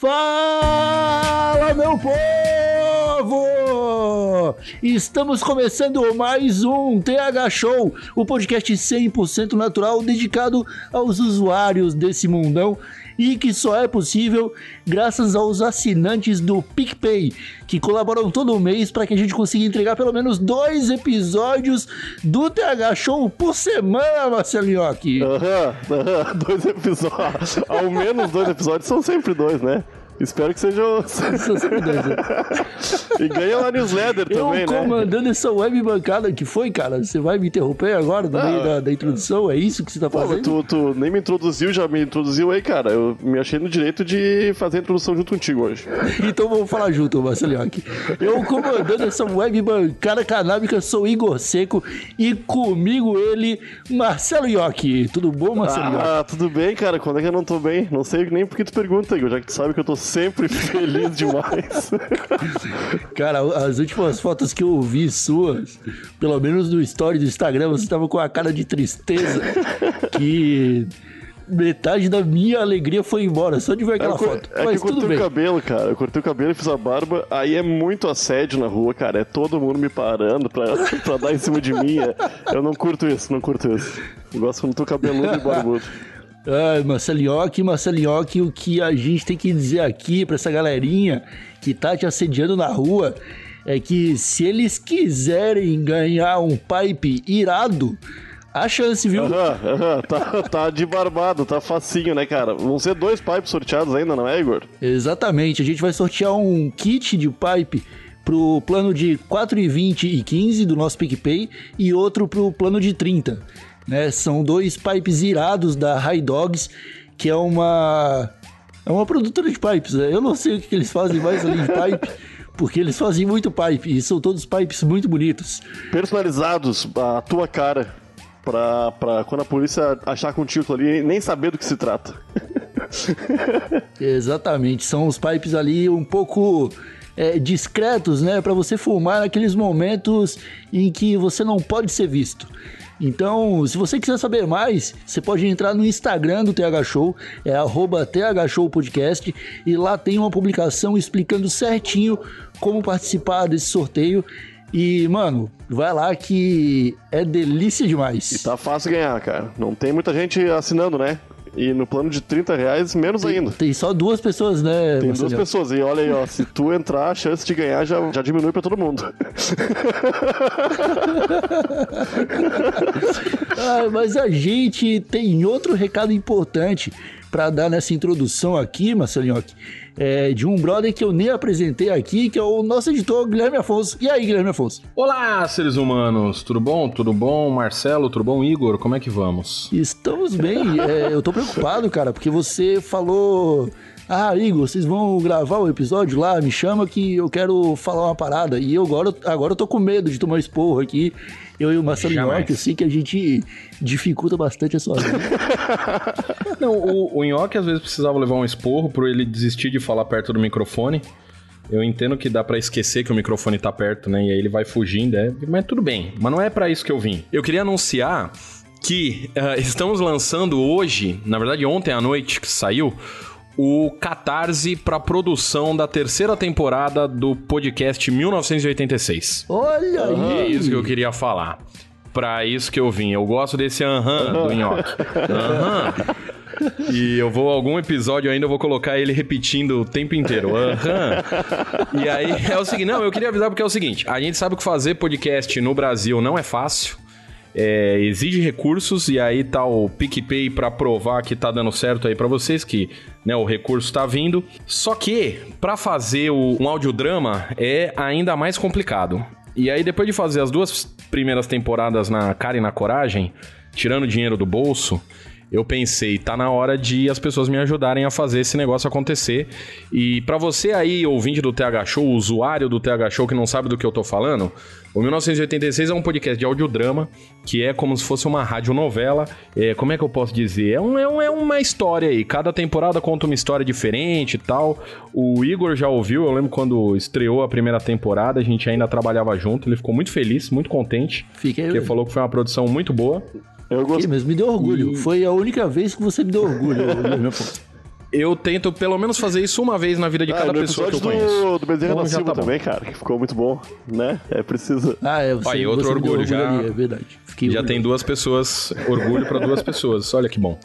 Fala, meu povo! Estamos começando mais um TH Show, o podcast 100% natural dedicado aos usuários desse mundão e que só é possível graças aos assinantes do PicPay, que colaboram todo mês para que a gente consiga entregar pelo menos dois episódios do TH Show por semana, Marcelinho aqui. Aham, aham, dois episódios. Ao menos dois episódios são sempre dois, né? Espero que sempre dois, né? e ganha uma newsletter Eu também, né? comandando essa web bancada que foi, cara. Você vai me interromper agora no meio da, da introdução? É isso que você tá Pô, fazendo? tu, tu nem me introduziu, já me introduziu aí, cara. Eu me achei no direito de fazer a introdução junto contigo hoje. Então vamos falar junto, Marcelinho. aqui. Eu comandando essa web bancada canábica sou Igor Seco e comigo ele, Marcelo Iocchi. Tudo bom, Marcelo Iocchi? Ah, tudo bem, cara. Quando é que eu não tô bem? Não sei nem porque tu pergunta, Igor, já que tu sabe que eu tô sempre feliz demais. Cara, as últimas fotos que eu vi suas, pelo menos no story do Instagram, você tava com a cara de tristeza que metade da minha alegria foi embora só de ver aquela É, eu foto. é que Mas eu tudo cortei bem. o cabelo, cara. Eu cortei o cabelo e fiz a barba. Aí é muito assédio na rua, cara. É todo mundo me parando pra, pra dar em cima de mim. É- Eu não curto isso, não curto isso. Eu gosto quando tô cabeludo e barbudo. Ai, Marcelinhoque, Marcelinhoque, o que a gente tem que dizer aqui pra essa galerinha que tá te assediando na rua é que se eles quiserem ganhar um pipe irado, a chance, viu? Aham, aham. Tá, tá de barbado, tá facinho, né, cara? Vão ser dois pipes sorteados ainda, não é, Igor? Exatamente, a gente vai sortear um kit de pipe pro plano de 4,20 e 15 do nosso PicPay e outro pro plano de 30. Né? São dois pipes irados da High Dogs, que é uma é uma produtora de pipes. né? Eu não sei o que que eles fazem mais além de pipe, porque eles fazem muito pipe e são todos pipes muito bonitos. Personalizados, a tua cara. Pra, pra quando a polícia achar contigo aquilo ali, nem saber do que se trata. Exatamente, são os pipes ali um pouco é, discretos, né, Pra você fumar naqueles momentos em que você não pode ser visto. Então, se você quiser saber mais, você pode entrar no Instagram do TH Show, é arroba TH Show Podcast, e lá tem uma publicação explicando certinho como participar desse sorteio. E, mano, vai lá que é delícia demais. Tá fácil ganhar, cara. Não tem muita gente assinando, né? E no plano de 30 reais, menos ainda. Tem só duas pessoas, né, Tem duas Marcelinho? pessoas. E olha aí, ó. Se tu entrar, a chance de ganhar já, já diminui pra todo mundo. Ah, mas a gente tem outro recado importante para dar nessa introdução aqui, Marcelinhoque. É, de um brother que eu nem apresentei aqui, que é o nosso editor Guilherme Afonso. E aí, Guilherme Afonso? Olá, seres humanos, tudo bom? Tudo bom, Marcelo? Tudo bom, Igor? Como é que vamos? Estamos bem. É, eu tô preocupado, cara, porque você falou. Ah, Igor, vocês vão gravar o episódio lá? Me chama que eu quero falar uma parada. E eu agora, agora eu tô com medo de tomar esporro aqui. Eu e o Marcelo. Nhoque, eu sei que a gente dificulta bastante a sua vida. Não, o, o Nhoque às vezes precisava levar um esporro por ele desistir de falar perto do microfone. Eu entendo que dá pra esquecer que o microfone tá perto, né? E aí ele vai fugindo, é... mas tudo bem. Mas não é pra isso que eu vim. Eu queria anunciar que ah, estamos lançando hoje, na verdade ontem à noite que saiu, o Catarse pra produção da terceira temporada do podcast 1986. Olha aí! É isso que eu queria falar. Pra isso que eu vim. Eu gosto desse aham do nhoque. Aham. E eu vou, algum episódio ainda, eu vou colocar ele repetindo o tempo inteiro. Aham. E aí é o seguinte, não, eu queria avisar porque é o seguinte: a gente sabe que fazer podcast no Brasil não é fácil. É, exige recursos e aí tá o PicPay pra provar que tá dando certo aí pra vocês, que né, o recurso tá vindo. Só que pra fazer o, um audiodrama é ainda mais complicado. E aí depois de fazer as duas primeiras temporadas na cara e na coragem, tirando dinheiro do bolso, eu pensei, tá na hora de as pessoas me ajudarem a fazer esse negócio acontecer. E para você aí, ouvinte do TH Show, usuário do TH Show que não sabe do que eu tô falando, o 1986 é um podcast de audiodrama, que é como se fosse uma radionovela. É, como é que eu posso dizer? É, um, é, um, é uma história aí. Cada temporada conta uma história diferente e tal. O Igor já ouviu, eu lembro quando estreou a primeira temporada, a gente ainda trabalhava junto. Ele ficou muito feliz, muito contente. Fiquei. Porque falou que foi uma produção muito boa. Eu gosto. mesmo, me deu orgulho. E- Foi a única vez que você me deu orgulho. Eu tento pelo menos fazer isso uma vez na vida de Ah, cada pessoa que eu conheço. do, do Bezerra Então da já Silva tá também, cara, que ficou muito bom, né? É preciso. Ah, é, você, Aí, outro você me deu orgulho, já- ali, é verdade. Fiquei Já tem duas pessoas, orgulho pra duas pessoas. Olha que bom.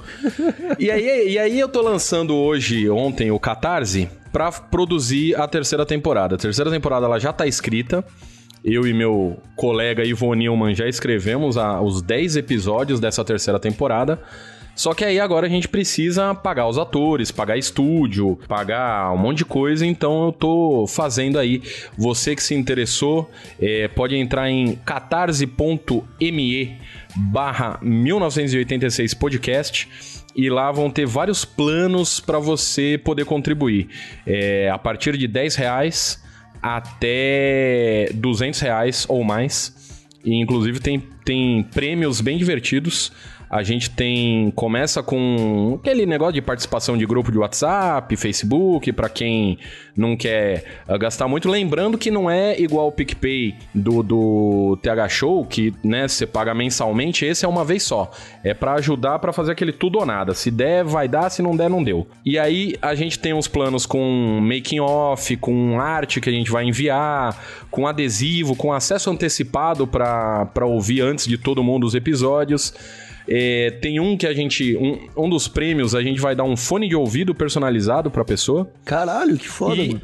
E aí, e aí eu tô lançando hoje, ontem, o Catarse pra produzir a terceira temporada. A terceira temporada ela já tá escrita. Eu e meu colega Ivo Nilman já escrevemos a- os 10 episódios dessa terceira temporada. Só que aí agora a gente precisa pagar os atores, pagar estúdio, pagar um monte de coisa, então eu tô fazendo aí. Você que se interessou, é, pode entrar em catarse.me barra 1986 podcast e lá vão ter vários planos para você poder contribuir. É, a partir de 10 reais até 200 reais ou mais. E inclusive tem, tem prêmios bem divertidos. A gente tem. Começa com aquele negócio de participação de grupo de WhatsApp, Facebook, pra quem não quer ah, gastar muito. Lembrando que não é igual o PicPay do, do TH Show, que né, você paga mensalmente, esse é uma vez só. É pra ajudar pra fazer aquele tudo ou nada. Se der, vai dar, se não der, não deu. E aí a gente tem uns planos com making off, com arte que a gente vai enviar, com adesivo, com acesso antecipado pra ouvir antes de todo mundo os episódios. É, tem um que a gente. Um, um dos prêmios, a gente vai dar um fone de ouvido personalizado pra pessoa. Caralho, que foda, E- mano.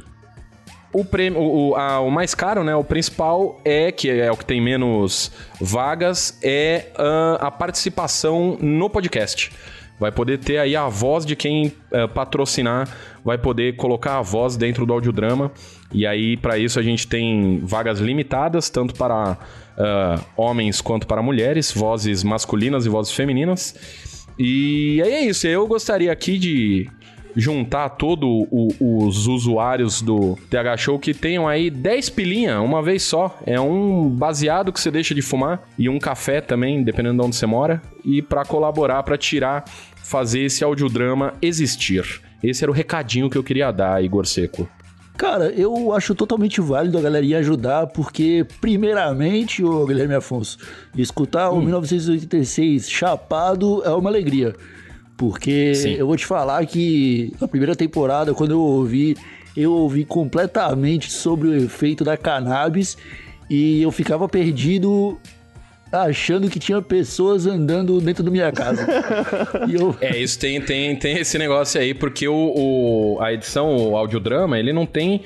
O, prêmio, o, a- o mais caro, né? O principal é, que é o que tem menos vagas, é ah, a participação no podcast. Vai poder ter aí a voz de quem ah, patrocinar, vai poder colocar a voz dentro do audiodrama. E aí, para isso, a gente tem vagas limitadas, tanto para ah, homens quanto para mulheres, vozes masculinas e vozes femininas. E aí é isso. Eu gostaria aqui de juntar todos os usuários do TH Show que tenham aí 10 pilinha uma vez só. É um baseado que você deixa de fumar e um café também, dependendo de onde você mora. E pra colaborar, pra tirar, fazer esse audiodrama existir. Esse era o recadinho que eu queria dar, Igor Seco. Cara, eu acho totalmente válido a galerinha ajudar, porque, primeiramente, ô Guilherme Afonso, escutar Hum. o 1986 chapado é uma alegria. Porque Sim. eu vou te falar que a primeira temporada, quando eu ouvi, eu ouvi completamente sobre o efeito da cannabis e eu ficava perdido achando que tinha pessoas andando dentro da minha casa. e eu, É, isso tem, tem, tem esse negócio aí, porque o, o- a edição, o audiodrama, ele não tem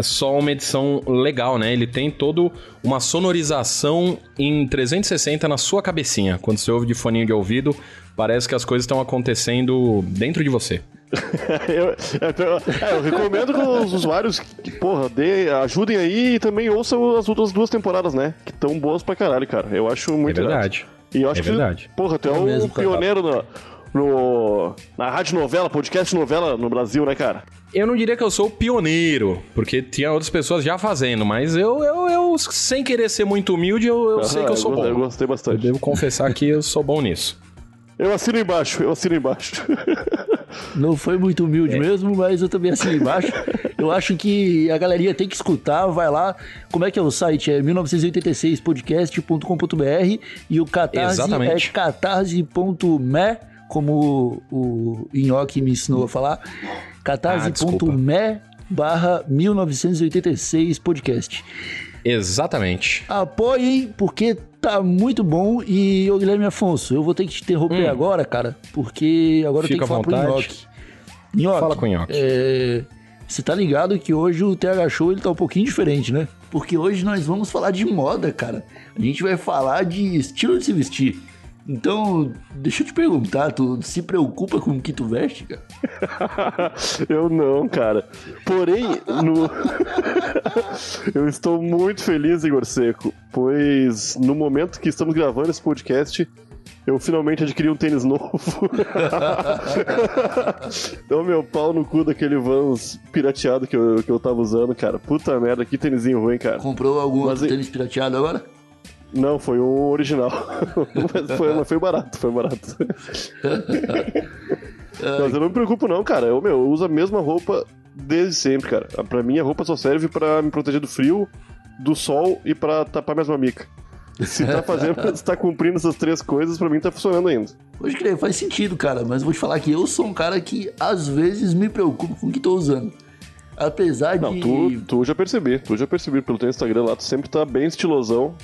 só uma edição legal, né? Ele tem todo uma sonorização em 360 na sua cabecinha. Quando você ouve de foninho de ouvido, parece que as coisas estão acontecendo dentro de você. eu, é, é, eu recomendo que os usuários, que, porra, dê, ajudem aí e também ouçam as outras duas temporadas, né? Que estão boas pra caralho, cara. Eu acho muito é verdade. E eu acho É que, verdade. porra, tu é, É cara. pioneiro no, no, na rádio novela, podcast novela no Brasil, né, cara? Eu não diria que eu sou o pioneiro, porque tinha outras pessoas já fazendo, mas eu, eu, eu sem querer ser muito humilde, eu, eu sei Aham, que eu sou go- bom. Eu gostei Eu bastante. devo confessar que eu sou bom nisso. Eu assino embaixo, eu assino embaixo. Não foi muito humilde É. mesmo, mas eu também assino embaixo. eu acho que a galerinha tem que escutar, vai lá. Como é que é o site? É 1986podcast.com.br e o Catarse Exatamente. é catarse.me, como o Inhoque me ensinou a falar. catarse.me barra 1986 podcast. Exatamente. Apoiem, porque tá muito bom. E, ô Guilherme Afonso, eu vou ter que te interromper agora, cara, porque agora eu tenho Hum. Fica que falar à pro vontade. Nhoque. Nhoque, Fala com o Nhoque. é, Você tá ligado que hoje o TH Show ele tá um pouquinho diferente, né? Porque hoje nós vamos falar de moda, cara. A gente vai falar de estilo de se vestir. Então, deixa eu te perguntar, tu se preocupa com o que tu veste, cara? eu não, cara. Porém, no... eu estou muito feliz, Igor Seco, pois no momento que estamos gravando esse podcast, Eu finalmente adquiri um tênis novo. Deu meu pau no cu daquele Vans pirateado que eu, que eu tava usando, cara. Puta merda, que tênisinho ruim, cara. Comprou algum Mas tênis pirateado agora? Não, foi um original. foi, foi barato, foi barato. mas eu não me preocupo não, cara. Eu, meu, eu uso a mesma roupa desde sempre, cara. Pra mim, a roupa só serve pra me proteger do frio, do sol e pra tapar minhas mamicas. Se tá fazendo, se tá cumprindo essas três coisas, pra mim tá funcionando ainda. Pode crer, faz sentido, cara. Mas vou te falar que eu sou um cara que às vezes me preocupo com o que tô usando. Apesar Não, de. tu, tu já percebi, tu já percebi pelo teu Instagram lá, tu sempre tá bem estilosão,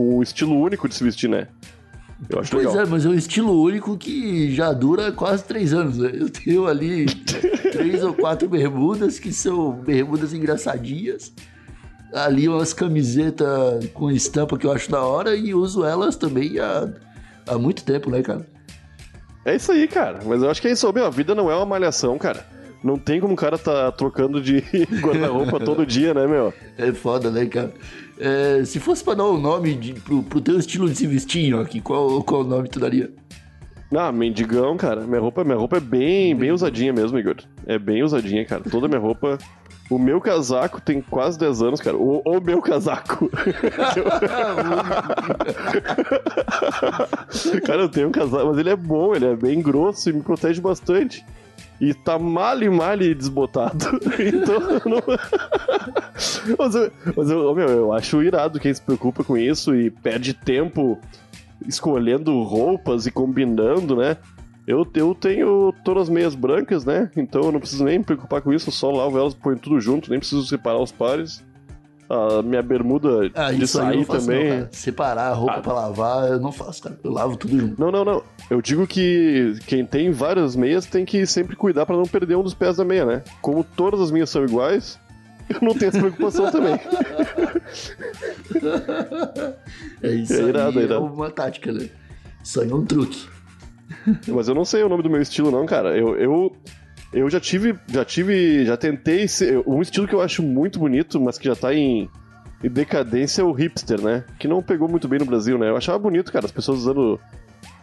um estilo único de se vestir, né? Eu acho Pois legal. é, mas é um estilo único que já dura quase três anos, né? Eu tenho ali três ou quatro bermudas que são bermudas engraçadinhas. Ali umas camisetas com estampa que eu acho da hora e uso elas também há, há muito tempo, né, cara? É isso aí, cara. Mas eu acho que é isso. Meu, a vida não é uma malhação, cara. Não tem como o cara tá trocando de guarda-roupa todo dia, né, meu? É foda, né, cara? É, se fosse pra dar um nome de, pro, pro teu estilo de se vestir, aqui, qual, qual nome tu daria? Ah, mendigão, cara. Minha roupa, minha roupa é bem, bem usadinha mesmo, Igor. É bem usadinha, cara. Toda minha roupa. O meu casaco tem quase 10 anos, cara. O, o meu casaco. cara, eu tenho um casaco, mas ele é bom, ele é bem grosso e me protege bastante. E tá male, male desbotado. então, não... mas, eu, mas eu, meu, eu acho irado quem se preocupa com isso e perde tempo escolhendo roupas e combinando, né? Eu, eu tenho todas as meias brancas, né? Então eu não preciso nem me preocupar com isso, eu só lavo elas, ponho tudo junto, nem preciso separar os pares. A minha bermuda Ah, de sair também. não. Separar a roupa pra lavar, eu não faço, cara. Eu lavo tudo junto. Não, não, não. Eu digo que quem tem várias meias tem que sempre cuidar pra não perder um dos pés da meia, né? Como todas as minhas são iguais, eu não tenho essa preocupação também. É isso É aí, irado, é é irado. uma tática, né? Isso aí é um truque. Mas eu não sei o nome do meu estilo, não, cara. Eu, eu, eu já tive. Já tive. Já tentei ser. Um estilo que eu acho muito bonito, mas que já tá em, em decadência é o hipster, né? Que não pegou muito bem no Brasil, né? Eu achava bonito, cara, as pessoas usando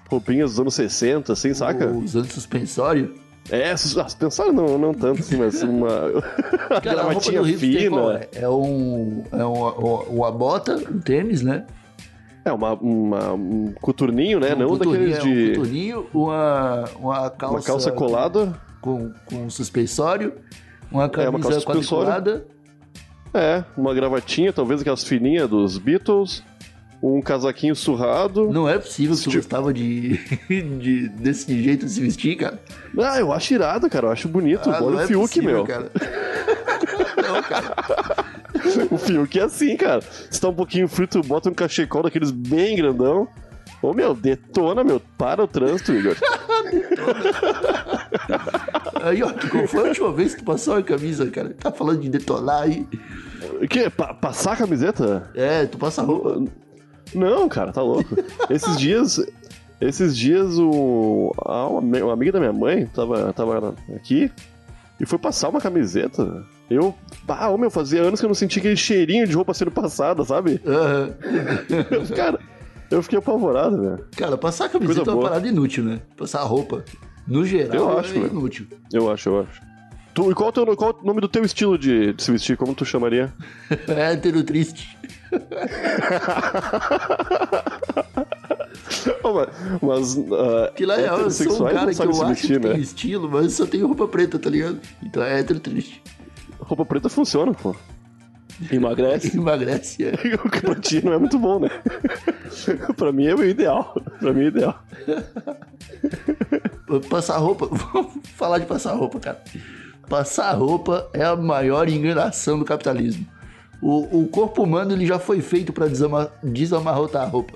roupinhas dos anos 60, assim, saca? Usando suspensório. É, sus- pensaram não, não tanto assim, mas uma. Cara, gravatinha fina. é? É, um, é uma, uma bota, um tênis, né? É, uma, uma- um coturninho, né? Um não daqueles é de. Um coturninho, uma, uma calça... uma calça colada. Com, com suspensório, uma É, camisa uma calça quadriculada. É, uma gravatinha, talvez aquelas fininhas dos Beatles. Um casaquinho surrado. Não é possível que tu Tipo- gostava de, de- desse jeito de se vestir, cara. Ah, eu acho irado, cara. Eu acho bonito. Ah, Olha o é Fiuk, possível, meu. Cara. não, cara. O Fiuk é assim, cara. Se tá um pouquinho frio, tu bota um cachecol daqueles bem grandão. Ô, meu, detona, meu. Para o trânsito, Igor. Aí, ó, qual foi a última vez que tu passou a camisa, cara? Tá falando de detonar aí. O quê? Pa- passar a camiseta? É, tu passa a roupa. Não, cara, tá louco. Esses dias. Esses dias o. a- uma, amiga da minha mãe tava, tava aqui e foi passar uma camiseta. Eu. Ah, meu, fazia anos que eu não sentia aquele cheirinho de roupa sendo passada, sabe? Aham. Cara, eu fiquei apavorado, velho. Cara, passar a camiseta Coisa é uma boa. parada inútil, né? Passar a roupa. No geral, Eu acho, é inútil. Eu acho, eu acho. Tu, e qual, o teu, qual o nome do teu estilo de, de se vestir? Como tu chamaria? É hétero triste. Mas. ah, Que lá é, eu sou um cara que eu acho vestir, que né? tem estilo, mas só tenho roupa preta, tá ligado? Então é hétero triste. Roupa preta funciona, pô. Emagrece. Emagrece, é. O que pra ti não é muito bom, né? pra mim é o ideal. Pra mim é o ideal. Passar roupa, vamos falar de passar roupa, cara. Passar roupa é a maior enganação do capitalismo. O, o corpo humano ele já foi feito pra desama- desamarrotar a roupa.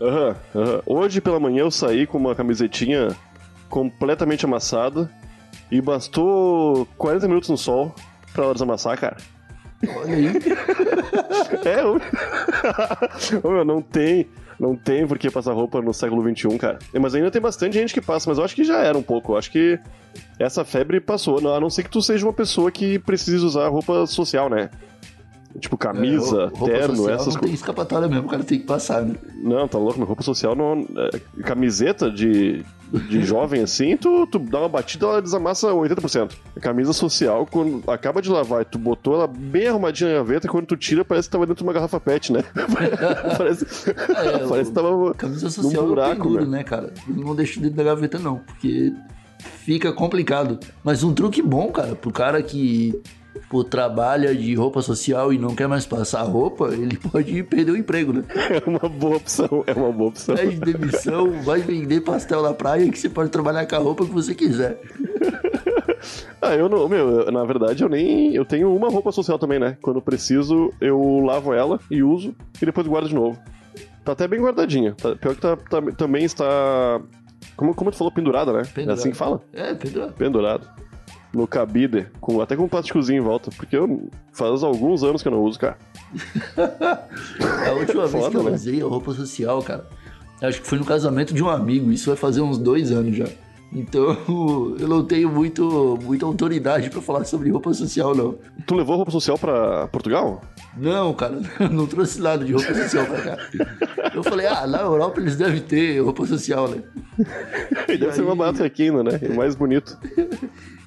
Aham, aham. Hoje pela manhã eu saí com uma camisetinha completamente amassada e bastou 40 minutos no sol pra ela desamassar, cara. Olha aí. É. Ô, meu, não tem, não tem por que passar roupa no século XXI, cara. Mas ainda tem bastante gente que passa, mas eu acho que já era um pouco. Eu acho que essa febre passou, a não ser que tu seja uma pessoa que precise usar roupa social, né? Tipo camisa, É, terno, social essas Não tem coisas. escapatória mesmo, o cara tem que passar, né? Não, tá louco, minha roupa social não. é, camiseta de, de jovem assim, tu, tu dá uma batida ela desamassa 80%. A camisa social, quando acaba de lavar e tu botou ela bem arrumadinha na gaveta, quando tu tira, parece que tava dentro de uma garrafa pet, né? parece, É, parece que tava. Camisa num social buraco, é penduro, meu. né, cara? Não deixo dentro da gaveta, não, porque fica complicado. Mas um truque bom, cara, pro cara que tipo, trabalha de roupa social e não quer mais passar roupa, ele pode perder o emprego, né? É uma boa opção, é uma boa opção. Pede demissão, vai vender pastel na praia que você pode trabalhar com a roupa que você quiser. Ah, eu não, meu, eu- na verdade eu nem. Eu tenho uma roupa social também, né? Quando preciso, eu lavo ela e uso e depois guardo de novo. Tá até bem guardadinha. Tá- pior que tá, tá- também está. Como, como tu falou, pendurada, né? É assim que fala? É, Pedro. Pendurado. No cabide, com, até com um plásticozinho em volta. Porque eu, faz alguns anos que eu não uso, cara. A última vez Foda, que eu né? usei a roupa social, cara, acho que foi no casamento de um amigo. Isso vai fazer uns dois anos já. Então, eu não tenho muito, muita autoridade pra falar sobre roupa social, não. Tu levou roupa social pra Portugal? Não, cara, não trouxe nada de roupa social pra cá. Eu falei, ah, na Europa eles devem ter roupa social, né? Deve ser aí- uma barata aqui ainda, né? E mais bonito.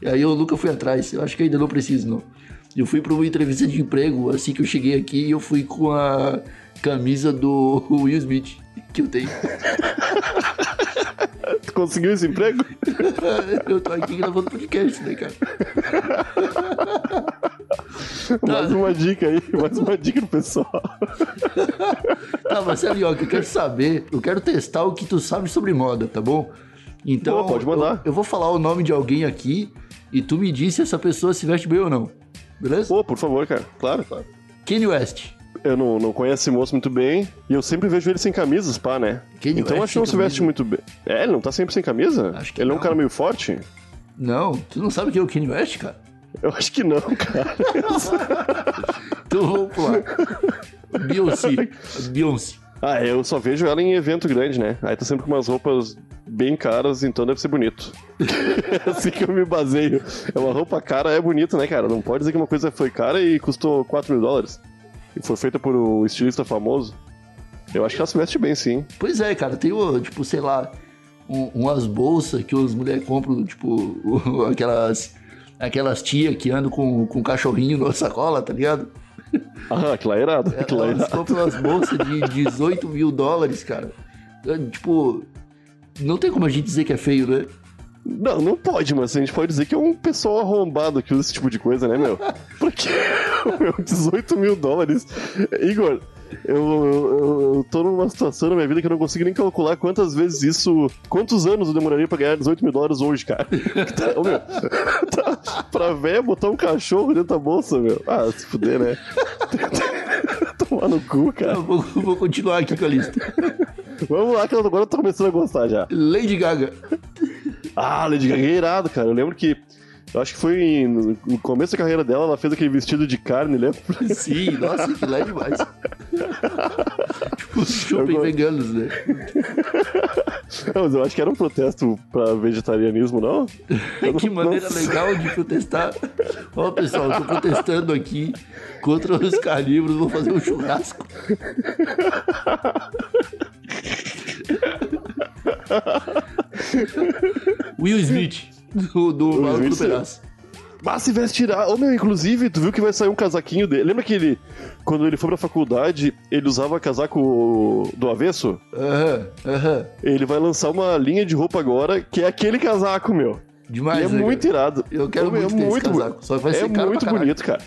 E aí eu nunca fui atrás. Eu acho que ainda não preciso, não. Eu fui pra uma entrevista de emprego assim que eu cheguei aqui eu fui com a camisa do Will Smith que eu tenho. Tu conseguiu esse emprego? eu tô aqui gravando podcast, né, cara? Mais uma dica aí, mais uma dica pro pessoal. Tá, Marcelo, que eu quero saber, eu quero testar o que tu sabe sobre moda, tá bom? Então, pode mandar. Eu, eu vou falar o nome de alguém aqui e tu me diz se essa pessoa se veste bem ou não. Beleza? Pô, por favor, cara. Claro, claro. Kanye West. Eu não, não conheço esse moço muito bem e eu sempre vejo ele sem camisas, pá, né? Kanye então West acho que não se veste muito bem. É, ele não tá sempre sem camisa? Acho que ele é um não. cara meio forte? Não, tu não sabe quem é o Kanye West, cara? Eu acho que não, cara. Então vamos lá. Beyoncé. Beyoncé. ah, eu só vejo ela em evento grande, né? Aí tá sempre com umas roupas bem caras, então deve ser bonito. é assim que eu me baseio. É uma roupa cara, é bonito, né, cara? Não pode dizer que uma coisa foi cara e custou 4 mil dólares. E foi feita por um estilista famoso. Eu acho que ela se veste bem, sim. Pois é, cara, tem, tipo, sei lá, um- umas bolsas que as mulheres compram, tipo, aquelas, aquelas tia que andam com, com cachorrinho na sacola, tá ligado? Ah, aquilo é irado. Aquilo lá é Elas irado. compram umas bolsas de 18 mil dólares, cara. É, Tipo, não tem como a gente dizer que é feio, né? Não, não pode, mas a gente pode dizer que é um pessoal arrombado que usa esse tipo de coisa, né, meu? Porque, meu, 18 mil dólares. Igor, eu, eu, eu tô numa situação na minha vida que eu não consigo nem calcular quantas vezes isso. Quantos anos eu demoraria pra ganhar 18 mil dólares hoje, cara? Tá, ô, meu, tá, pra véia botar um cachorro dentro da bolsa, meu. Ah, se fuder, né? Tomar no cu, cara. Vou, vou continuar aqui com a lista. Vamos lá, que agora eu tô começando a gostar já. Lady Gaga. Ah, Lady Gaga é irado, cara. Eu lembro que. Eu acho que foi em- no começo da carreira dela, ela fez aquele vestido de carne, lembra? Sim, nossa, que lá é demais. tipo, shopping Eu veganos, né? Não, mas eu acho que era um protesto pra vegetarianismo, não? Eu não- Que maneira não- legal de protestar. Ó, pessoal, eu tô protestando aqui contra os carnívoros, vou fazer um churrasco. Will Smith, do, do Maluco do Smith, Pedaço. Mas se veste tirar. Ô meu, inclusive, tu viu que vai sair um casaquinho dele. Lembra que ele, quando ele foi pra faculdade, ele usava casaco do avesso? Aham, aham. Ele vai lançar uma linha de roupa agora, que é aquele casaco, meu. Demais, e é né, muito cara? irado. Eu quero Ô, meu, muito esse bu- casaco, só que vai é ser caro muito bonito, cara.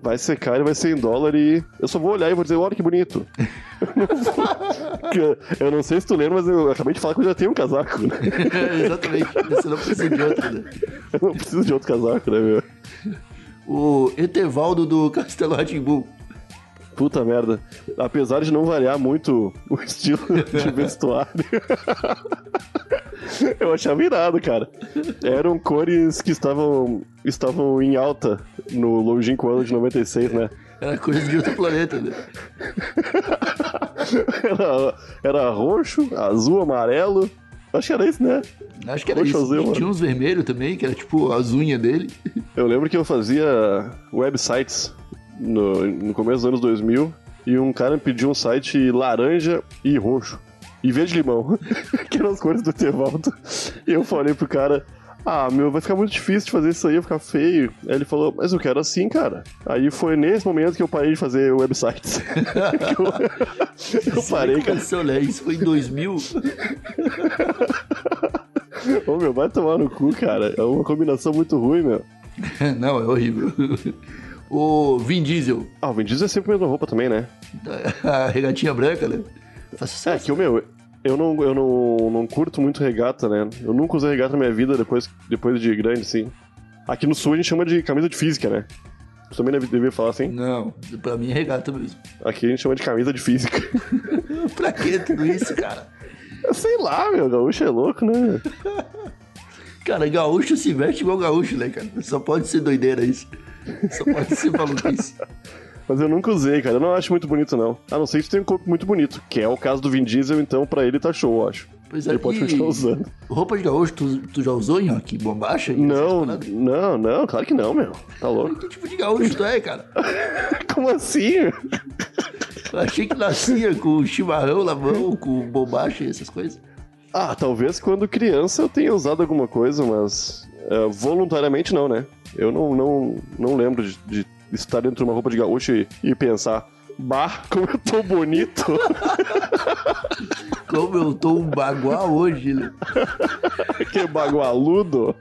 Vai ser caro e vai ser em dólar e eu só vou olhar e vou dizer, olha que bonito. Eu não sei se tu lembra, mas eu acabei de falar que eu já tenho um casaco, né? Exatamente, você não precisa de outro, né? Eu não preciso de outro casaco, né, meu? O Etevaldo do Castelo Ratimbu. Puta merda. Apesar de não variar muito o estilo de vestuário, eu achava irado, cara. Eram cores que estavam, estavam em alta no longínquo ano de 96, né? Era coisa de outro planeta, né? Era, era roxo, azul, amarelo. Acho que era isso, né? Acho que era Roxo, isso. azul, E mano. tinha uns vermelhos também, que era tipo as unhas dele. Eu lembro que eu fazia websites no, no começo dos anos 2000 e um cara me pediu um site laranja e roxo. E verde limão, que eram as cores do Tevaldo. E eu falei pro cara, ah, meu, vai ficar muito difícil de fazer isso aí, vai ficar feio. Aí ele falou, mas eu quero assim, cara. Aí foi nesse momento que eu parei de fazer websites. eu, eu parei, cara. Né? Isso foi em 2000. Ô, meu, vai tomar no cu, cara. É uma combinação muito ruim, meu. Não, é horrível. O Vin Diesel, Ah, o Vin Diesel é sempre a mesma roupa também, né? a regatinha branca, né? Faz É sucesso. que o meu, eu não, eu não, não curto muito regata, né? Eu nunca usei regata na minha vida depois, depois de grande, sim. Aqui no sul a gente chama de camisa de física, né? Você também deve, devia falar assim? Não, pra mim é regata mesmo. Aqui a gente chama de camisa de física. pra que tudo isso, cara? Sei lá, meu, gaúcho é louco, né? Cara, gaúcho se veste igual gaúcho, né, cara? Só pode ser doideira isso. Só pode ser maluquice. Mas eu nunca usei, cara. Eu não acho muito bonito, não. A não ser que tenha um corpo muito bonito, que é o caso do Vin Diesel, então pra ele tá show, eu acho. Pois é, Ele pode continuar usando. Roupa de gaúcho, tu, tu já usou, Nhoque? Bombacha? Não, não, não, claro que não, meu. Tá louco? Que tipo de gaúcho tu é, cara? Como assim? Eu achei que nascia com chimarrão na mão, com bombacha e essas coisas. Ah, talvez quando criança eu tenha usado alguma coisa, mas é, voluntariamente não, né? Eu não, não, não lembro de, de estar dentro de uma roupa de gaúcho e, e pensar, bah, como eu tô bonito. Como eu tô um baguá hoje, né? que bagualudo.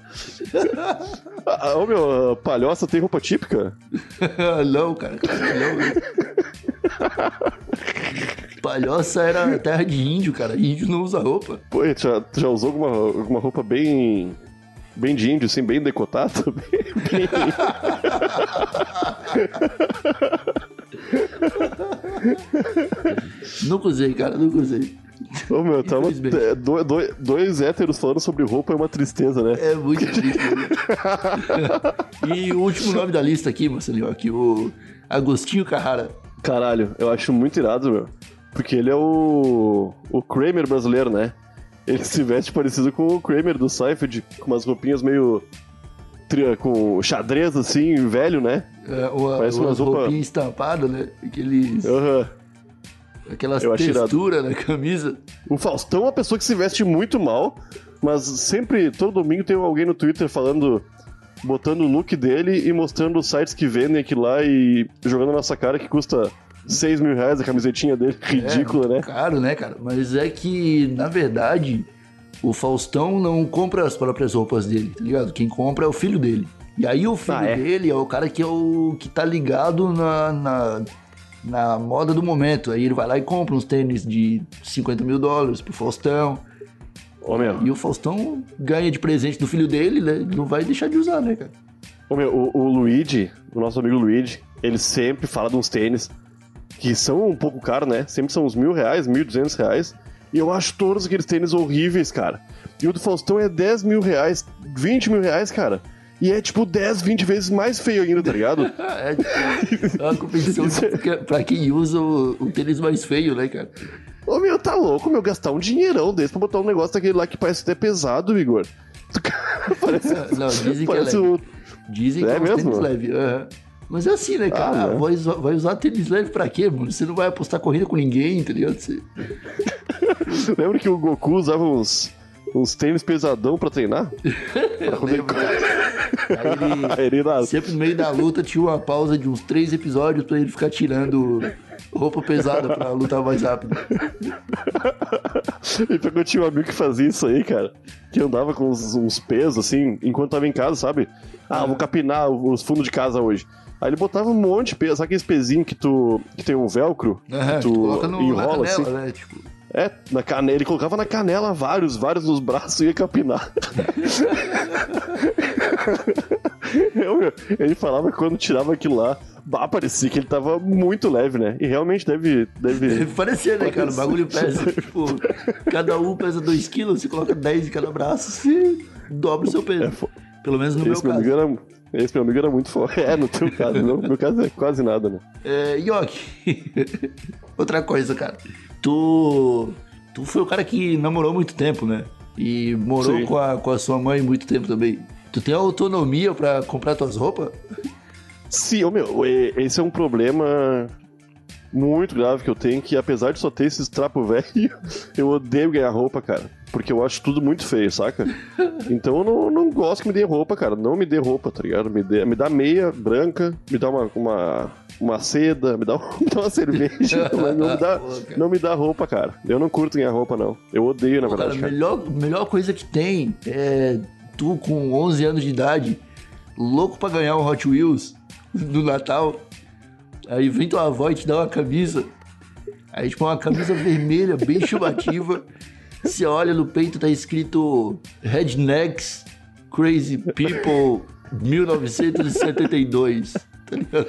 ah, ô meu, palhoça tem roupa típica? não, cara, claro que não. né? Palhoça era terra de índio, cara. Índio não usa roupa. Pô, tu já, já usou alguma, alguma roupa bem. bem de índio, assim, bem decotada? Bem, bem... Nunca usei, cara, nunca usei. Ô meu, tá uma, é, do- do- dois héteros falando sobre roupa é uma tristeza, né? É muito triste. né? e o último nome da lista aqui, Marcelinho, aqui, o Agostinho Carrara. Caralho, eu acho muito irado, meu. Porque ele é o. o Kramer brasileiro, né? Ele se veste parecido com o Kramer do Seinfeld, com umas roupinhas meio. Com xadrez assim, velho, né? É, o, Parece o, umas as roupa- roupinhas estampadas, né? Aqueles, Aham. aquelas texturas na camisa. O Faustão é uma pessoa que se veste muito mal, mas sempre, todo domingo tem alguém no Twitter falando. botando o look dele e mostrando os sites que vendem aquilo lá e jogando na nossa cara que custa 6 mil reais a camisetinha dele. Ridícula, é, né? Caro, né, cara? Mas é que, na verdade, o Faustão não compra as próprias roupas dele, tá ligado? Quem compra é o filho dele. E aí o filho Ah, é? dele é o cara que é o que tá ligado na, na, na moda do momento. Aí ele vai lá e compra uns tênis de 50 mil dólares pro Faustão. Ô meu, E o Faustão ganha de presente do filho dele, né? Ele não vai deixar de usar, né, cara? ô, meu o, o Luigi, o nosso amigo Luigi, ele sempre fala de uns tênis que são um pouco caros, né? Sempre são uns mil reais, mil duzentos reais. E eu acho todos aqueles tênis horríveis, cara. E o do Faustão é 10 mil reais, 20 mil reais, cara. E é tipo 10, 20 vezes mais feio ainda, tá ligado? É, tipo, é uma competição que- pra quem usa o, o tênis mais feio, né, cara? Ô meu, tá louco, meu, gastar um dinheirão desse pra botar um negócio daquele lá que parece até pesado, Igor. parece Não, dizem que é parece leve. o. Dizem que É é, um mesmo? tênis leve. aham. Mas é assim, né, cara? Ah, né? vai, usar, vai usar tênis leve pra quê, mano? Você não vai apostar corrida com ninguém, tá ligado? Você... Lembra que o Goku usava uns, uns tênis pesadão pra treinar? Eu lembro. Aí ele ele, sempre no meio da luta tinha uma pausa de uns três episódios pra ele ficar tirando roupa pesada pra lutar mais rápido. E pegou tinha um amigo que fazia isso aí, cara. Que andava com uns, uns pesos, assim, enquanto tava em casa, sabe? Ah, vou capinar os fundos de casa hoje. Aí ele botava um monte de peso, sabe aqueles pezinhos que tu. que tem um velcro? Que tu coloca no, na enrola canela, assim. né? Tipo, É, na canela. Ele colocava na canela vários, vários nos braços e ia capinar. Eu, ele falava que quando tirava aquilo lá, bah, parecia que ele tava muito leve, né? E realmente deve. deve... parecer, né, cara? O bagulho pesa, tipo, cada um pesa 2 quilos, você coloca 10 em cada braço, você dobra o seu peso. É, Pelo menos no meu esse, meu caso. amigo era, esse meu amigo era muito forte. É, no teu caso. No meu caso é quase nada, né? É, Yoki, outra coisa, cara. Tu, tu foi o cara que namorou muito tempo, né? E morou Sim. com a, com a sua mãe muito tempo também. Tu tem autonomia pra comprar tuas roupas? Sim, ô, meu, e- esse é um problema muito grave que eu tenho, que apesar de só ter esses trapo velho, eu odeio ganhar roupa, cara. Porque eu acho tudo muito feio, saca? Então eu não, não gosto que me dê roupa, cara. Não me dê roupa, tá ligado? Me, dê, me dá meia branca, me dá uma, uma, uma seda, me dá, me dá uma cerveja. mas não, me dá, cara. não me dá roupa, cara. Eu não curto ganhar roupa, não. Eu odeio, na Pô, cara, verdade, a cara. melhor, melhor coisa que tem é tu com 11 anos de idade, louco pra ganhar um Hot Wheels no Natal. Aí vem tua avó e te dá uma camisa. Aí, tipo, uma camisa vermelha, bem chamativa. Você olha no peito, tá escrito Rednecks Crazy People 1972. Tá ligado?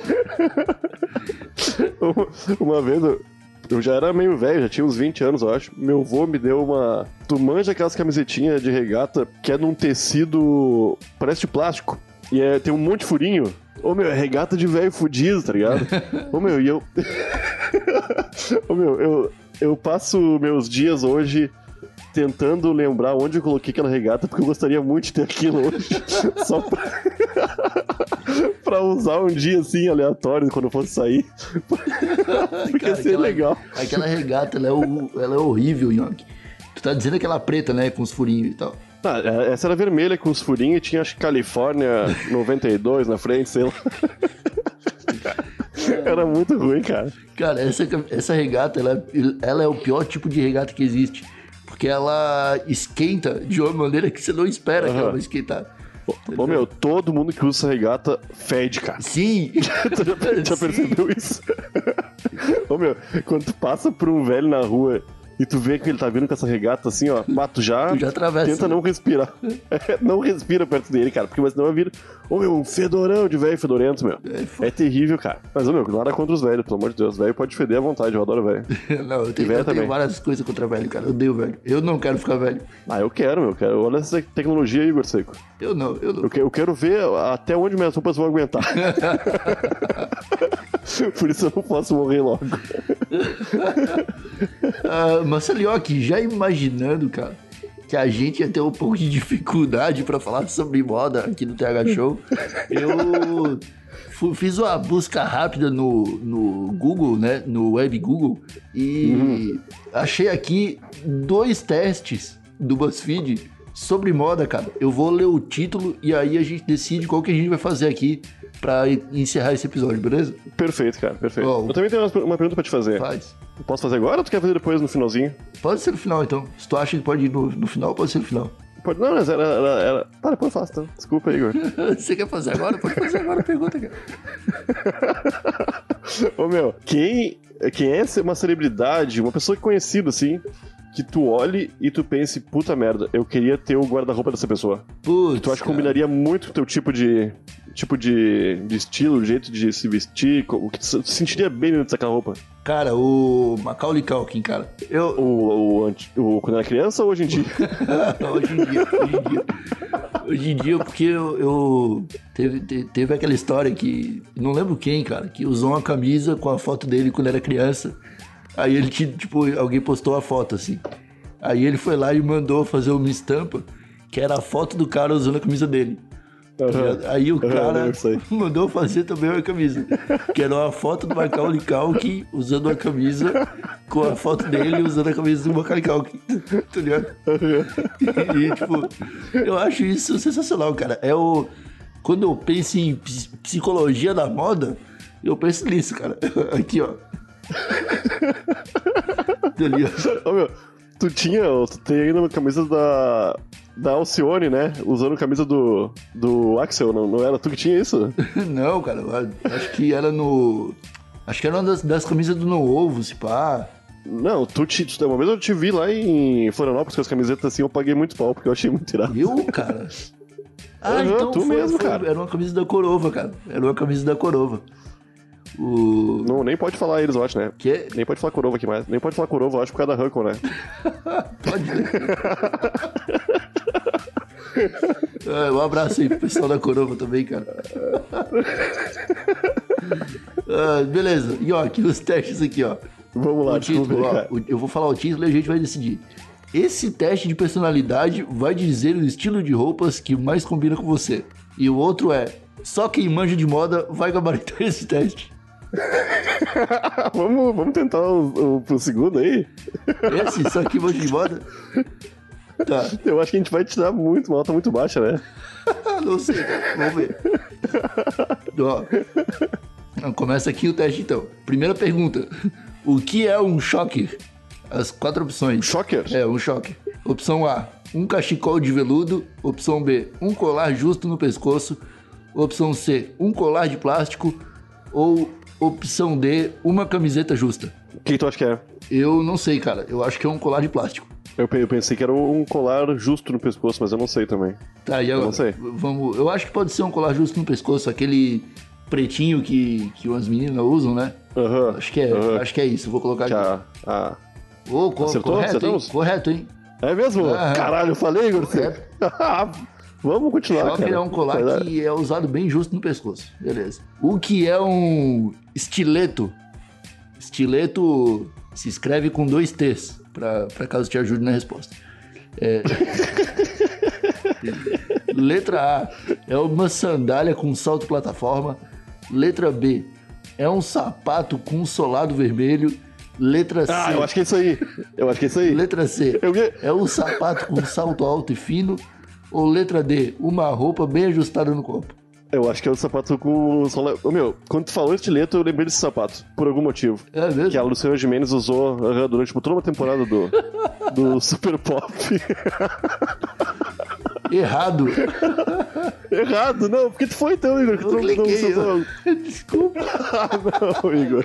Uma vez eu, eu já era meio velho, já tinha uns 20 anos, eu acho. Meu avô me deu uma. Tu manja aquelas camisetinhas de regata que é num tecido. parece de plástico. E é, tem um monte de furinho. Ô meu, é regata de velho fudido, tá ligado? Ô meu, e eu. Ô meu, eu, eu passo meus dias hoje tentando lembrar onde eu coloquei aquela regata, porque eu gostaria muito de ter aquilo hoje. Só pra. pra usar um dia assim, aleatório, quando eu fosse sair. porque Cara, seria aquela- legal. Aquela regata, ela é, o- ela é horrível, Young. Tu tá dizendo aquela preta, né? Com os furinhos e tal. Ah, é- essa era vermelha com os furinhos e tinha acho que Califórnia 92 na frente, sei lá. Era muito ruim, cara. Cara, essa, essa regata, ela, ela é o pior tipo de regata que existe. Porque ela esquenta de uma maneira que você não espera que ela vai esquentar. Ô meu, todo mundo que usa regata fede, cara. Sim! Tu já, já Sim. percebeu isso? Ô meu, quando tu passa por um velho na rua e tu vê que ele tá vindo com essa regata assim, ó, mas tu já, Tu já atravessa. tenta não respirar. É, não respira perto dele, cara, porque senão vai vir, ô meu, um fedorão de velho fedorento, meu. É, É terrível, cara. Mas, ô meu, nada contra os velhos, pelo amor de Deus. Velho pode feder à vontade, eu adoro velho. Não, eu tenho, eu tenho várias coisas contra velho, cara. Eu odeio velho. Eu não quero ficar velho. Ah, eu quero, meu, eu quero. Olha essa tecnologia, Igor Seco. Eu não, eu não. Eu, que- eu quero ver até onde minhas roupas vão aguentar. Por isso eu não posso morrer logo. Ah, Marcelioque, já imaginando, cara, que a gente ia ter um pouco de dificuldade pra falar sobre moda aqui no TH Show, eu fiz uma busca rápida no, no Google, né? No Web Google, e achei aqui dois testes do BuzzFeed sobre moda, cara. Eu vou ler o título e aí a gente decide qual que a gente vai fazer aqui pra en- encerrar esse episódio, beleza? Perfeito, cara, perfeito. Eu também tenho uma, pergunta pra te fazer. Faz. Posso fazer agora ou tu quer fazer depois no finalzinho? Pode ser no final, então. Se tu acha que pode ir no, no final, pode ser no final. Pode, não, mas era. era, era... Tá, depois eu faço, tá? Desculpa, Igor. Você quer fazer agora? Pode fazer agora a pergunta, cara. Ô meu, quem, quem é uma celebridade, uma pessoa conhecida assim, que tu olhe e tu pense, puta merda, eu queria ter o guarda-roupa dessa pessoa. Putz, Tu acha que combinaria muito com o teu tipo de. Tipo de, de estilo, jeito de se vestir? O que tu tu sentiria bem dentro daquela roupa? Cara, o Macaulay Culkin, cara. Eu... O, o, anti- o- quando era criança ou hoje em dia? hoje em dia, hoje em dia. Hoje em dia, porque eu... eu- Teve, te- teve aquela história que... Não lembro quem, cara, que usou uma camisa com a foto dele quando era criança. Aí ele, ti- tipo, alguém postou a foto, assim. Aí ele foi lá e mandou fazer uma estampa que era a foto do cara usando a camisa dele. Aí o cara sei. mandou fazer também uma camisa. Que era uma foto do Macaulay Culkin usando a camisa com a foto dele usando a camisa do Macaulay Culkin. Tá ligado? E, tipo, eu acho isso sensacional, cara. É o... Quando eu penso em ps- psicologia da moda, eu penso nisso, cara. Aqui, ó. Tá ligado? Ô meu, tu tinha, tu tem ainda camisas da. Da Alcione, né? Usando camisa do. do Axel, não, não era tu que tinha isso? Não, cara, acho que era no... Acho que era uma das, das camisas do No Ovo, se pá. Não, tu te. tu- Uma vez eu te vi lá em Florianópolis com as camisetas assim, eu paguei muito pau, porque eu achei muito irado. Eu, cara? Ah, Aham, então tu foi, mesmo, foi- cara. Era uma camisa da Corova, cara. Era uma camisa da Corova. O... Não, nem pode falar eles, eu acho, né? Que é... Nem pode falar Corova aqui mais. Nem pode falar Corova, eu acho, por causa da Huckle, né? Pode? Ah, um abraço aí pro pessoal da Corova também, cara. Ah, beleza. E ó, aqui os testes aqui, ó. Vamos lá, o desculpa, título, ó, eu vou falar o título e a gente vai decidir. Esse teste de personalidade vai dizer o estilo de roupas que mais combina com você. E o outro é Só quem manja de moda vai gabaritar esse teste. vamos, vamos tentar o, o, pro segundo aí? Esse, só quem manja de moda? Tá. Eu acho que a gente vai tirar muito, uma nota muito baixa, né? Não sei. Vamos ver. Ó. Começa aqui o teste então. Primeira pergunta. O que é um shocker? As quatro opções. Shocker? É, um shocker. Opção A, um cachecol de veludo. Opção B, um colar justo no pescoço. Opção C, um colar de plástico. Ou opção D, uma camiseta justa. O que, tu acha que é? Eu não sei, cara. Eu acho que é um colar de plástico. Eu pe- eu pensei que era um colar justo no pescoço, mas eu não sei também. Tá, e agora? não sei. Vamos. Eu acho que pode ser um colar justo no pescoço, aquele pretinho que, que as meninas usam, né? Aham. Acho que é, aham. acho que é isso. Vou colocar aqui. a- a- Ô, co- Acertou? correto, hein? Correto, hein? É mesmo? Caralho, eu falei, Igor. Vamos continuar, Shocker cara. é um colar Vai que é usado bem justo no pescoço. Beleza. O que é um estileto? Estileto se escreve com dois T's, pra, pra caso te ajude na resposta. É... Letra A é uma sandália com salto plataforma. Letra B é um sapato com solado vermelho. Letra C. Ah, eu acho que é isso aí. Eu acho que é isso aí. Letra C Eu é um sapato com salto alto e fino. Ou letra D, uma roupa bem ajustada no corpo. Eu acho que é o sapato com sola... Ô, meu, quando tu falou estileto, eu lembrei desse sapato. Por algum motivo. É mesmo? Que a Luciana Gimenez usou aham, durante tipo, toda uma temporada do, do Super Pop. Errado. Errado, não. Porque tu foi então, Igor. Que tu Eu não, não, cliquei. não, eu- Desculpa. Ah, não, Igor.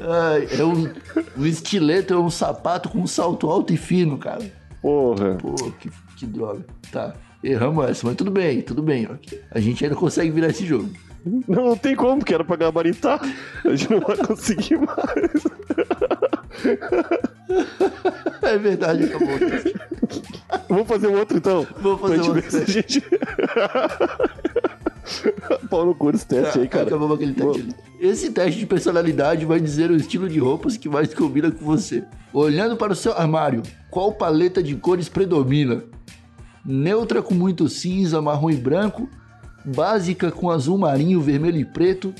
Ai, é um, um estileto é um sapato com um salto alto e fino, cara. Porra. Pô, que, que droga. Tá, erramos essa, mas tudo bem, tudo bem. ó. A gente ainda consegue virar esse jogo. Não, não tem como, que era pra gabaritar. A gente não vai conseguir mais. É verdade, acabou. Vamos fazer um outro então. Vamos fazer um ver outro a gente. Pau no cu teste aí, cara. Acabamos aquele teste ali. Esse teste de personalidade vai dizer o estilo de roupas que mais combina com você. Olhando para o seu armário, qual paleta de cores predomina? Neutra com muito cinza, marrom e branco, básica com azul marinho, vermelho e preto,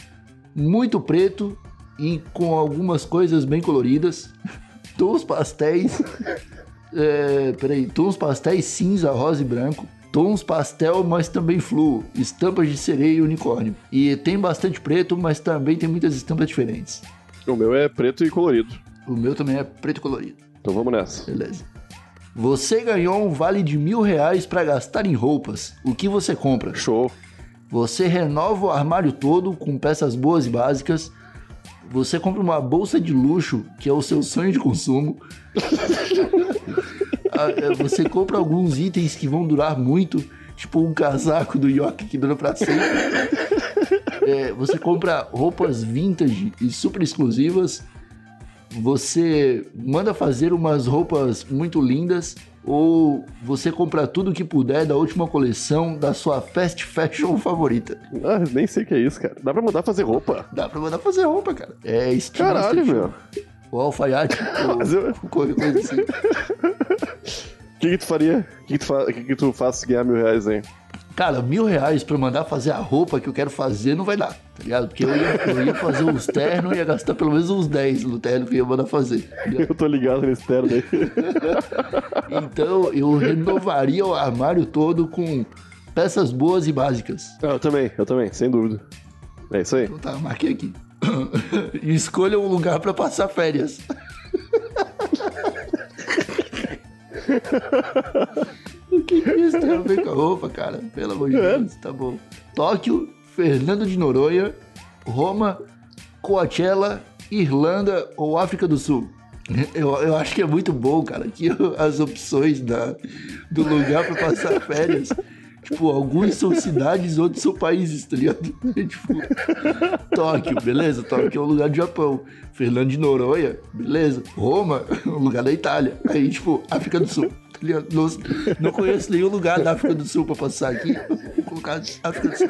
muito preto e com algumas coisas bem coloridas, tons pastéis, é, peraí, tons pastéis cinza, rosa e branco, tons pastel, mas também fluo, estampas de sereia e unicórnio. E tem bastante preto, mas também tem muitas estampas diferentes. O meu é preto e colorido. O meu também é preto e colorido. Então vamos nessa. Beleza. Você ganhou um vale de mil reais para gastar em roupas. O que você compra? Show. Você renova o armário todo com peças boas e básicas. Você compra uma bolsa de luxo, que é o seu sonho de consumo. Ah, é, Você compra alguns itens que vão durar muito, tipo um casaco do York que dura pra sempre. É, você compra roupas vintage e super exclusivas. Você manda fazer umas roupas muito lindas. Ou você compra tudo que puder da última coleção da sua fast fashion favorita. Ah, nem sei o que é isso, cara. Dá pra mandar fazer roupa? Dá pra mandar fazer roupa, cara. É estilo Caralho, meu. O alfaiate, Mas eu- coisa assim. O que, que tu faria? O que, que tu fa... que, que tu faz se ganhar mil reais, hein? Cara, mil reais pra mandar fazer a roupa que eu quero fazer não vai dar, tá ligado? Porque eu ia, eu ia fazer uns ternos e ia gastar pelo menos uns 10 no terno que eu ia mandar fazer. tá? Eu tô ligado nesse terno aí. Então eu renovaria o armário todo com peças boas e básicas. Ah, eu também, eu também, sem dúvida. É isso aí. Então tá, marquei aqui. E Escolha um lugar pra passar férias. o que, que isso tem a ver com a roupa, cara? Pelo amor de Deus, tá bom. Tóquio, Fernando de Noronha, Roma, Coachella, Irlanda ou África do Sul? Eu, eu acho que é muito bom, cara, que as opções da, do lugar pra passar férias. Tipo, alguns são cidades, outros são países, tá ligado? tipo, Tóquio, beleza? Tóquio é um lugar do Japão. Fernando de Noronha, beleza? Roma, um lugar da Itália. Aí, tipo, África do Sul, tá? Não, não conheço nenhum lugar da África do Sul pra passar aqui. Vou colocar África do Sul.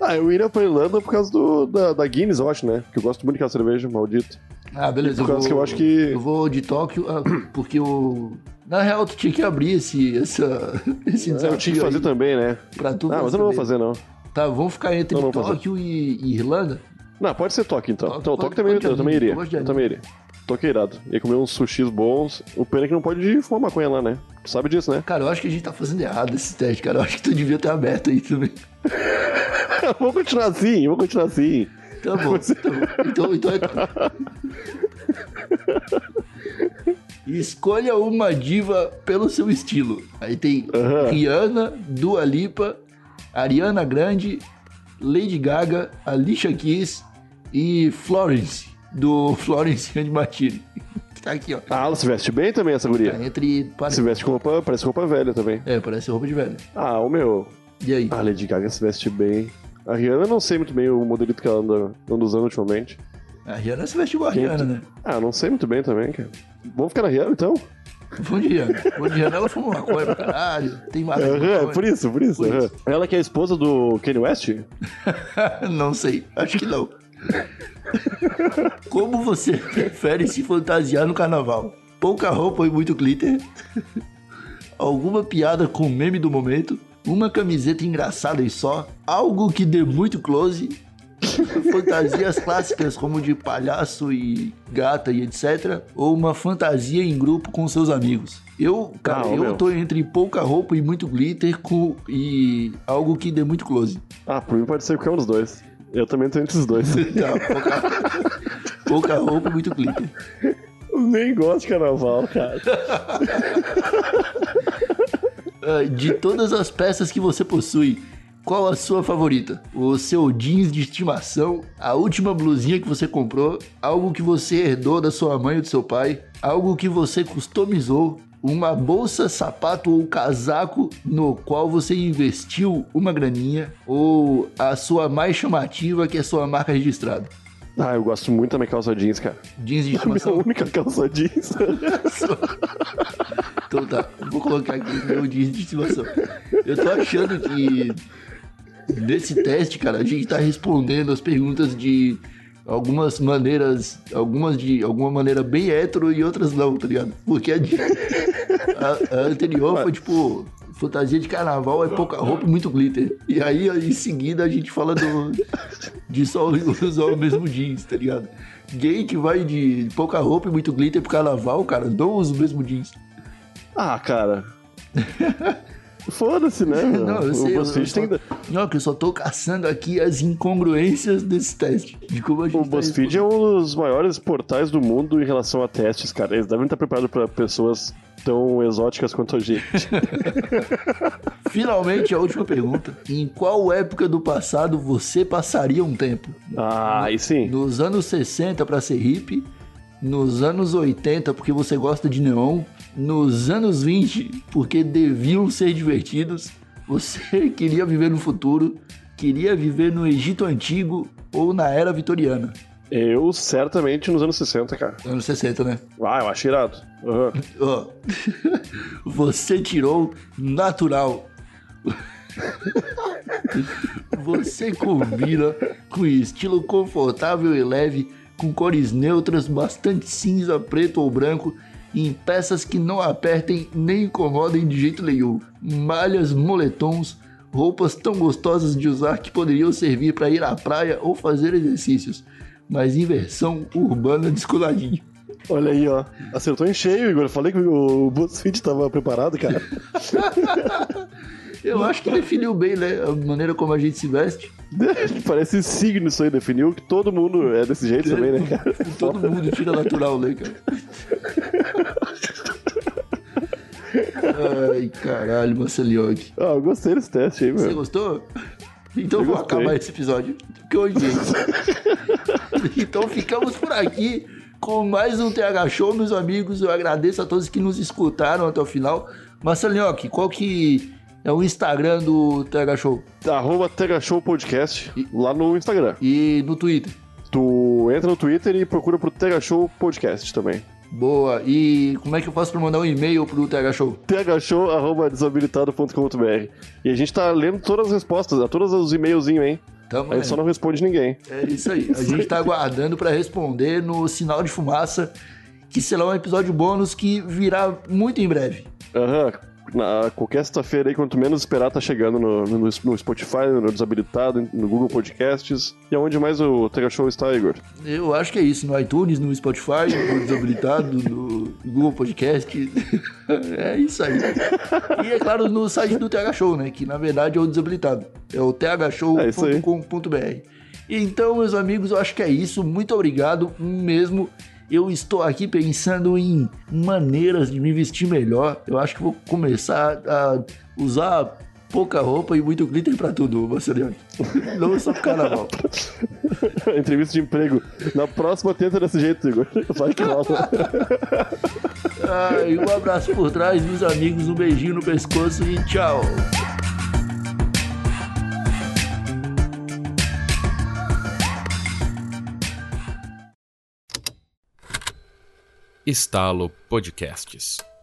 Ah, eu iria pra Irlanda por causa do, da, da Guinness, eu acho, né? Porque eu gosto muito daquela cerveja, maldito. Ah, beleza. Por causa que eu acho que- Eu vou de Tóquio, ah, porque o. Na real, tu tinha que abrir esse, essa, esse eu desafio tinha que fazer aí também, né? pra tu Ah, mas eu não vou fazer, não. Tá, vamos ficar entre Não, não. Tóquio e, e Irlanda? Não, pode ser Tóquio então. Tóquio, então, Tóquio também, eu também iria. eu Eu também iria. Tóquio é irado. Ia comer uns sushis bons. O pena é que não pode fumar maconha lá, né? Tu sabe disso, né? Cara, eu acho que a gente tá fazendo errado esse teste, cara. Eu acho que tu devia ter aberto aí também. vou continuar assim, vou continuar assim. Tá bom, tá bom. Então, então é. Escolha uma diva pelo seu estilo. Aí tem Aham. Rihanna, Dua Lipa, Ariana Grande, Lady Gaga, Alicia Keys e Florence, do Florence and Martini. Que tá aqui, ó. Ah, ela se veste bem também, essa guria. Tá entre. Se veste com roupa, parece roupa velha também. É, parece roupa de velho. Ah, o meu. E aí? A Lady Gaga se veste bem. A Rihanna eu não sei muito bem o modelito que ela anda, anda usando ultimamente. A Rihanna se veste igual a Rihanna, né? Ah, não sei muito bem também, cara. Vamos ficar na Rihanna então? Vamos de Rihanna. Vamos de Rihanna, ela fuma maconha pra caralho. Tem mais. É por isso, por isso. Por aham. Ela que é a esposa do Kanye West? Não sei, acho que não. Como você prefere se fantasiar no carnaval? Pouca roupa e muito glitter? Alguma piada com meme do momento? Uma camiseta engraçada e só? Algo que dê muito close? Fantasias clássicas como de palhaço e gata e etc. Ou uma fantasia em grupo com seus amigos? Eu, cara, Ah, eu meu. tô entre pouca roupa e muito glitter com, e algo que dê muito close. Ah, por mim pode ser qualquer um dos dois. Eu também tô entre os dois. Tá, pouca, pouca roupa e muito glitter. Nem gosto de carnaval, cara. Ah, De todas as peças que você possui, qual a sua favorita? O seu jeans de estimação, a última blusinha que você comprou, algo que você herdou da sua mãe ou do seu pai, algo que você customizou, uma bolsa, sapato ou casaco no qual você investiu uma graninha, ou a sua mais chamativa que é sua marca registrada. Ah, eu gosto muito da minha calça jeans, cara. Jeans de Minha estimação. única calça jeans. Então tá, vou colocar aqui meu jeans de estimação. Eu tô achando que nesse teste, cara, a gente tá respondendo as perguntas de algumas maneiras, algumas de alguma maneira bem hétero e outras não, tá ligado? Porque a, de- a- a anterior foi tipo fantasia de carnaval é pouca roupa e muito glitter. E aí em seguida a gente fala do de só usar o mesmo jeans, tá ligado? Gay que vai de pouca roupa e muito glitter pro carnaval, cara, não usa o mesmo jeans. ah, cara. Foda-se, né? meu? Não, eu o sei. Eu, eu BuzzFeed só, tem não, que eu só tô caçando aqui as incongruências desse teste. De como a gente O tá BuzzFeed é um dos maiores portais do mundo em relação a testes, cara. Eles devem estar preparados para pessoas tão exóticas quanto a gente. Finalmente, a última pergunta. Em qual época do passado você passaria um tempo? Ah, aí sim. Nos anos 60 pra ser hippie? Nos anos 80 porque você gosta de neon? Nos anos 20 porque deviam ser divertidos? Você queria viver no futuro? Queria viver no Egito Antigo ou na Era Vitoriana? Eu, certamente, nos anos 60, cara. Anos 60, né? Ah, eu acho irado. Aham. Ó, você tirou natural. Você combina com estilo confortável e leve, com cores neutras, bastante cinza, preto ou branco, em peças que não apertem nem incomodem de jeito nenhum. Malhas, moletons, roupas tão gostosas de usar que poderiam servir para ir à praia ou fazer exercícios, mas em versão urbana descoladinho. Olha aí, ó. Acertou em cheio, Igor. Eu falei que o BuzzFeed tava preparado, cara. Eu acho que definiu bem, né? A maneira como a gente se veste. Parece signo isso aí, definiu que todo mundo é desse jeito também, né, cara? Todo mundo tira natural, né, cara? Ai, caralho, Marcelinhoque. Ah, eu gostei desse teste aí, Você meu. gostou? Então Eu vou gostei. acabar esse episódio. Porque odiei. então ficamos por aqui com mais um TH Show, meus amigos. Eu agradeço a todos que nos escutaram até o final. Marcelinhoque, qual que é o Instagram do TH Show? Arroba Tega Show Podcast lá no Instagram. E no Twitter? Tu entra no Twitter e procura pro Tega Show Podcast também. Boa. E como é que eu faço pra mandar um e-mail pro TH Show? thshow.desabilitado.com.br E a gente tá lendo todas as respostas, a todos os e-mailzinhos, hein? Tamo A gente só não responde ninguém. É isso aí. A gente tá aguardando pra responder no Sinal de Fumaça, que será um episódio bônus que virá muito em breve. Aham. Na, qualquer sexta-feira aí, quanto menos esperar, tá chegando no, no, no Spotify, no Desabilitado, no Google Podcasts. E aonde mais o Tega Show está, Igor? Eu acho que é isso, no iTunes, no Spotify, no Desabilitado, no Google Podcast. é isso aí. E é claro, no site do TH Show, né? Que na verdade é o Desabilitado. É o thshow.com.br. Então, meus amigos, eu acho que é isso. Muito obrigado mesmo eu estou aqui pensando em maneiras de me vestir melhor. Eu acho que vou começar a usar pouca roupa e muito glitter pra tudo, Marceliano. Não só pro carnaval. Entrevista de emprego. Na próxima tenta desse jeito, Igor. Vai que rola. Ai, um abraço por trás, meus amigos. Um beijinho no pescoço e tchau. Estalo Podcasts.